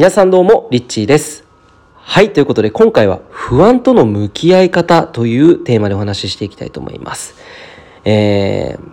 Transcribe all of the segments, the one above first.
皆さんどうも、リッチーです。はい、ということで今回は不安との向き合い方というテーマでお話ししていきたいと思います。えー、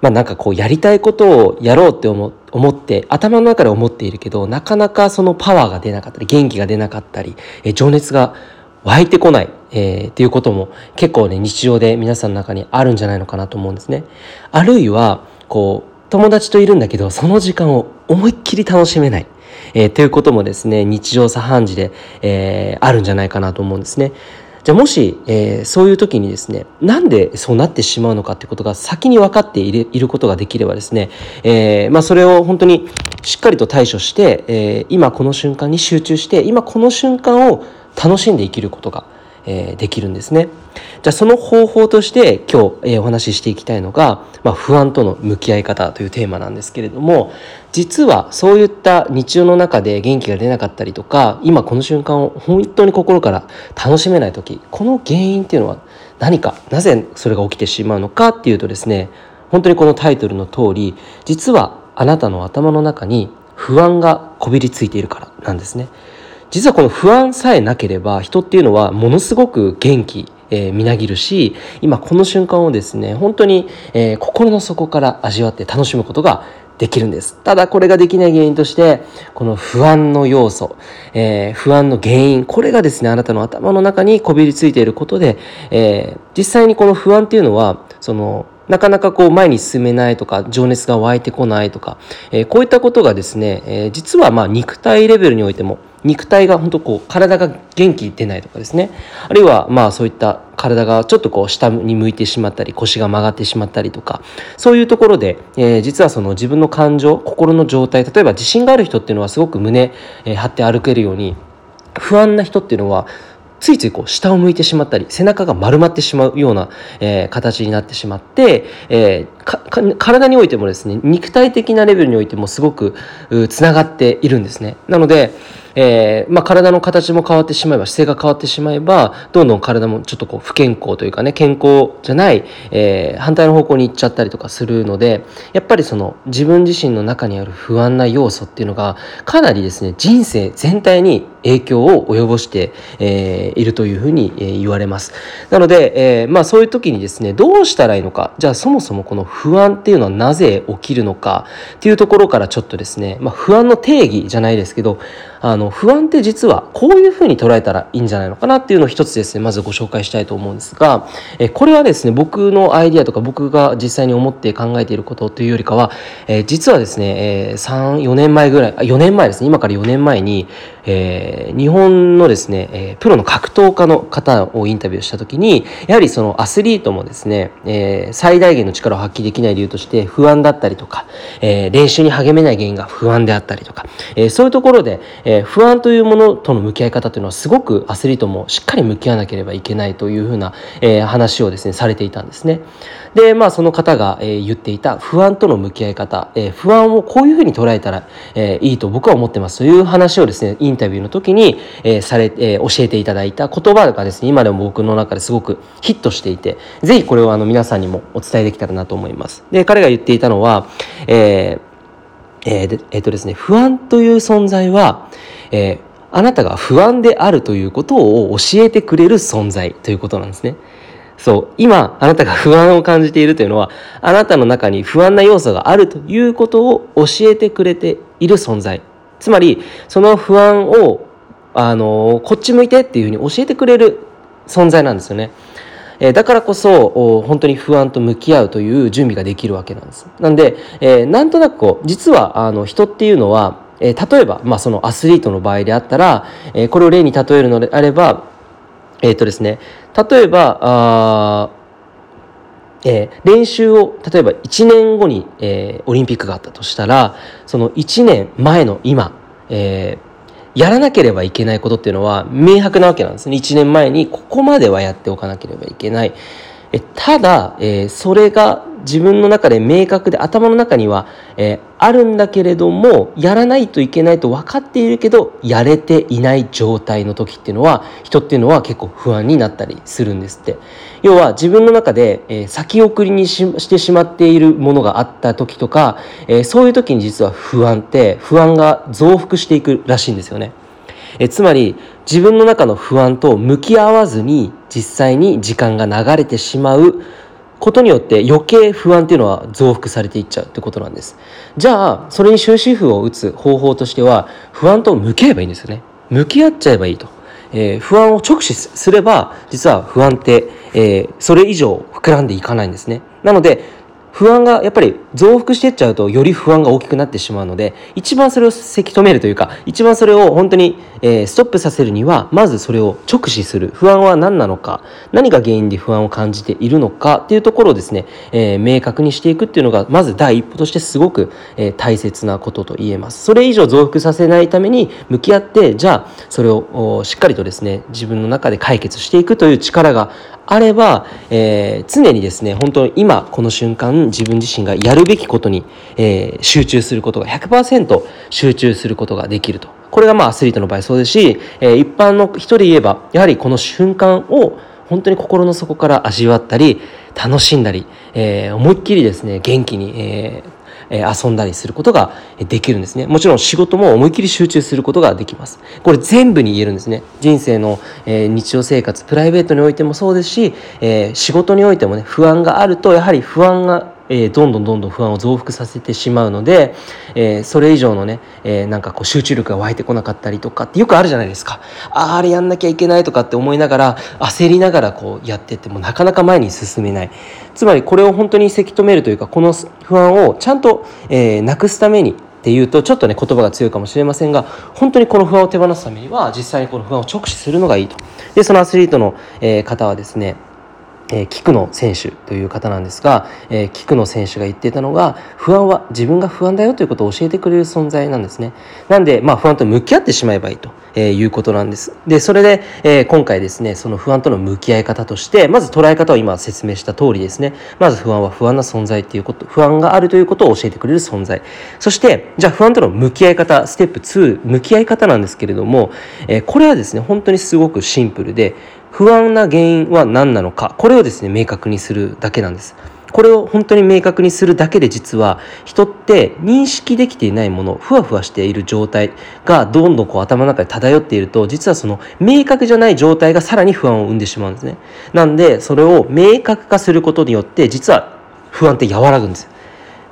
まあなんかこうやりたいことをやろうって思って頭の中で思っているけどなかなかそのパワーが出なかったり元気が出なかったり、え情熱が湧いてこない、えー、っていうことも結構ね日常で皆さんの中にあるんじゃないのかなと思うんですね。あるいはこう友達といるんだけどその時間を思いっきり楽しめない。えー、ということもですね日常茶飯事で、えー、あるんじゃないかなと思うんですね。じゃあもし、えー、そういう時にですねなんでそうなってしまうのかってことが先に分かっていることができればですね、えーまあ、それを本当にしっかりと対処して、えー、今この瞬間に集中して今この瞬間を楽しんで生きることがえー、できるんですね。じゃあその方法として今日、えー、お話ししていきたいのが、まあ、不安との向き合い方というテーマなんですけれども実はそういった日常の中で元気が出なかったりとか今この瞬間を本当に心から楽しめない時この原因っていうのは何かなぜそれが起きてしまうのかっていうとですね本当にこのタイトルの通り実はあなたの頭の中に不安がこびりついているからなんですね。実はこの不安さえなければ人っていうのはものすごく元気えー、みなぎるし今この瞬間をですね本当に、えー、心の底から味わって楽しむことができるんです。ただこれができない原因としてこの不安の要素、えー、不安の原因これがですねあなたの頭の中にこびりついていることで、え実際にこの不安っていうのはそのなかなかこう前に進めないとか情熱が湧いてこないとか、えこういったことがですね、え実はまあ肉体レベルにおいても肉体が本当こう体が元気出ないとかですねあるいはまあそういった体がちょっとこう下に向いてしまったり腰が曲がってしまったりとかそういうところで、えー、実はその自分の感情心の状態例えば自信がある人っていうのはすごく胸、えー、張って歩けるように不安な人っていうのはついついこう下を向いてしまったり背中が丸まってしまうような、えー、形になってしまって、えー、体においてもですね肉体的なレベルにおいてもすごくつながっているんですね。なのでえー、まあ、体の形も変わってしまえば姿勢が変わってしまえばどんどん体もちょっとこう不健康というかね健康じゃない、えー、反対の方向に行っちゃったりとかするのでやっぱりその自分自身の中にある不安な要素っていうのがかなりですね人生全体に影響を及ぼして、えー、いるというふうに、え言われます。なので、えー、まあ、そういう時にですねどうしたらいいのか。じゃあそもそもこの不安っていうのはなぜ起きるのか。っていうところからちょっとですね、まあ、不安の定義じゃないですけどあの不安って実はこういうふうに捉えたらいいんじゃないのかなっていうのを一つですねまずご紹介したいと思うんですが、えこれはですね僕のアイディアとか僕が実際に思って考えていることというよりかは、え実はですね、え34年前ぐらい4年前ですね。今から4年前に、えー、日本のですね、えー、プロの格闘家の方をインタビューした時にやはりそのアスリートもですね、えー、最大限の力を発揮できない理由として不安だったりとか、えー、練習に励めない原因が不安であったりとか、え、そういうところで、え、不安というものとの向き合い方というのはすごくアスリートもしっかり向き合わなければいけないというふうな、えー、話をですねされていたんですね。でまあその方が、え、言っていた不安との向き合い方、え、不安をこういうふうに捉えたら、え、いいと僕は思ってますという話をですねインタビューの時に、えー、され、えー、教えていただいた言葉がですね今でも僕の中ですごくヒットしていてぜひこれをあの皆さんにもお伝えできたらなと思います。で彼が言っていたのは、えーえーえー、とですね、不安という存在は、えー、あなたが不安であるということを教えてくれる存在ということなんですね。そう、今、あなたが不安を感じているというのは、あなたの中に不安な要素があるということを教えてくれている存在。つまり、その不安を、あの、こっち向いてっていうふうに教えてくれる存在なんですよね。えだからこそ本当に不安と向き合うという準備ができるわけなんです。なんで、えー、なんとなくこう実はあの人っていうのは、えー、例えば、まあ、そのアスリートの場合であったら、えー、これを例に例えるのであればえっ、とですね例えばあえー、練習を例えば1年後に、えー、オリンピックがあったとしたらその1年前の今、えー、やらなければいけないことっていうのは明白なわけなんですね。1年前にここまではやっておかなければいけない。えただ、えー、それが自分の中で明確で頭の中には、えー、あるんだけれどもやらないといけないと分かっているけどやれていない状態の時っていうのは人っていうのは結構不安になったりするんですって要は自分の中で、えー、先送りにしてしまっているものがあった時とか、え、そういう時に実は不安って不安が増幅していくらしいんですよね。えつまり自分の中の不安と向き合わずに実際に時間が流れてしまうことによって余計不安っていうのは増幅されていっちゃうってことなんです。じゃあそれに終止符を打つ方法としては不安と向き合えばいいんですよね。向き合っちゃえばいいと、えー、不安を直視すれば実は不安って、えー、それ以上膨らんでいかないんですね。なので不安がやっぱり増幅していっちゃうとより不安が大きくなってしまうので一番それをせき止めるというか一番それを本当に、えー、ストップさせるにはまずそれを直視する。不安は何なのか。何が原因で不安を感じているのか。っていうところをですね、えー、明確にしていくっていうのがまず第一歩としてすごく、えー、大切なことと言えます。それ以上増幅させないために向き合ってじゃあそれをしっかりとですね自分の中で解決していくという力があれば、えー、常にですね本当に今この瞬間自分自身がやるべきことに、えー、集中することが100%集中することができると。これがまあアスリートの場合そうですし、えー、一般の人で言えばやはりこの瞬間を本当に心の底から味わったり楽しんだり、えー、思いっきりですね元気に、えー、遊んだりすることができるんですね。もちろん仕事も思いっきり集中することができます。これ全部に言えるんですね。人生の、え日常生活、プライベートにおいてもそうですし、え仕事においてもね、不安があると、やはり不安がえー、どんどんどんどん不安を増幅させてしまうので、えー、それ以上のね、えー、なんかこう集中力が湧いてこなかったりとかってよくあるじゃないですか。あああれやんなきゃいけないとかって思いながら焦りながらこうやってってもなかなか前に進めない。つまりこれを本当にせき止めるというかこの不安をちゃんと、えー、なくすためにっていうとちょっとね言葉が強いかもしれませんが本当にこの不安を手放すためには実際にこの不安を直視するのがいいと。でそのアスリートの、え方はですねえー、菊野選手という方なんですが、えー、菊野選手が言っていたのが不安は自分が不安だよということを教えてくれる存在なんですね。なんで、まあ、不安と向き合ってしまえばいいと、えー、いうことなんです。でそれで、えー、今回ですねその不安との向き合い方としてまず捉え方を今説明した通りですね。まず不安は不安な存在っていうこと不安があるということを教えてくれる存在。そしてじゃあ不安との向き合い方ステップ2向き合い方なんですけれども、えー、これはですね本当にすごくシンプルで不安な原因は何なのか。これをですね明確にするだけなんです。これを本当に明確にするだけで実は人って認識できていないものふわふわしている状態がどんどんこう頭の中で漂っていると実はその明確じゃない状態がさらに不安を生んでしまうんですね。なんでそれを明確化することによって実は不安って和らぐんです。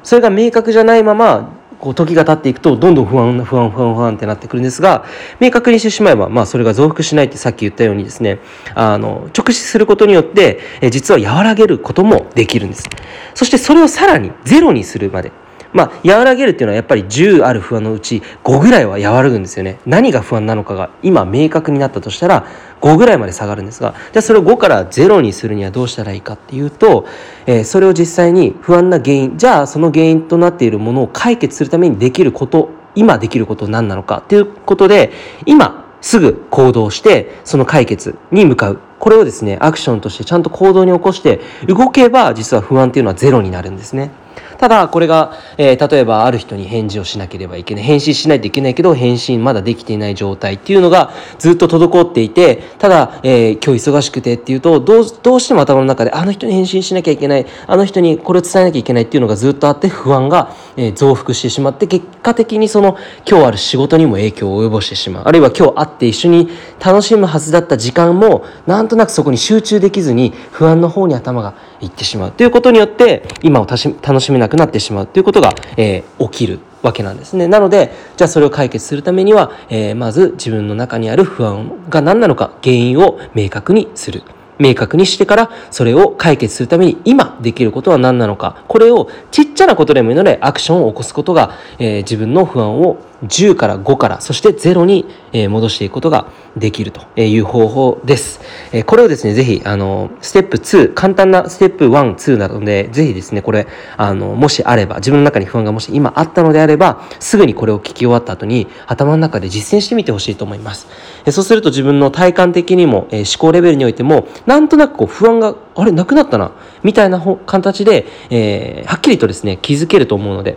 それが明確じゃないままこう時が経っていくとどんどん不安不安不安不安ってなってくるんですが明確にしてしまえば、まあ、それが増幅しないってさっき言ったようにですねあの直視することによって実は和らげることもできるんです。そしてそれをさらにゼロにするまでまあ、和らげるっていうのはやっぱり10ある不安のうち5ぐらいは和らぐんですよね。何が不安なのかが今明確になったとしたら5ぐらいまで下がるんですが、じゃあそれを5から0にするにはどうしたらいいかっていうと、えー、それを実際に不安な原因、じゃあその原因となっているものを解決するためにできること、今できること何なのかっていうことで、今すぐ行動してその解決に向かう。これをですね、アクションとしてちゃんと行動に起こして動けば実は不安っていうのはゼロになるんですね。ただこれが、えー、例えばある人に返事をしなければいけない。返信しないといけないけど返信まだできていない状態っていうのがずっと滞っていてただ、えー、今日忙しくてっていうとどうどうしても頭の中であの人に返信しなきゃいけないあの人にこれを伝えなきゃいけないっていうのがずっとあって不安が、えー、増幅してしまって結果的にその今日ある仕事にも影響を及ぼしてしまう。あるいは今日会って一緒に楽しむはずだった時間もなんとなくそこに集中できずに不安の方に頭がいってしまう。ということによって今を楽しめなくなってしまうということが、えー、起きるわけなんですね。なので、じゃあそれを解決するためには、えー、まず自分の中にある不安が何なのか、原因を明確にする。明確にしてからそれを解決するために今できることは何なのかこれをちっちゃなことでもいいのでアクションを起こすことが、えー、自分の不安を10から5から、そして0に戻していくことができるという方法です。これをですね、ぜひ、あの、ステップ2、簡単なステップ1、2なので、ぜひですね、これ、あの、もしあれば、自分の中に不安がもし今あったのであれば、すぐにこれを聞き終わった後に、頭の中で実践してみてほしいと思います。そうすると自分の体感的にも、思考レベルにおいても、なんとなくこう不安が、あれ、なくなったな、みたいな形で、えー、はっきりとですね、気づけると思うので、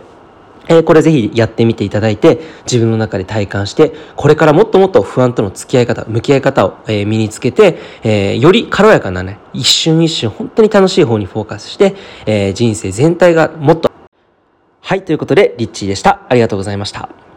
え、これぜひやってみていただいて、自分の中で体感して、これからもっともっと不安との付き合い方、向き合い方を、え、身につけて、え、より軽やかなね、一瞬一瞬本当に楽しい方にフォーカスして、え、人生全体がもっと。はい、ということで、リッチーでした。ありがとうございました。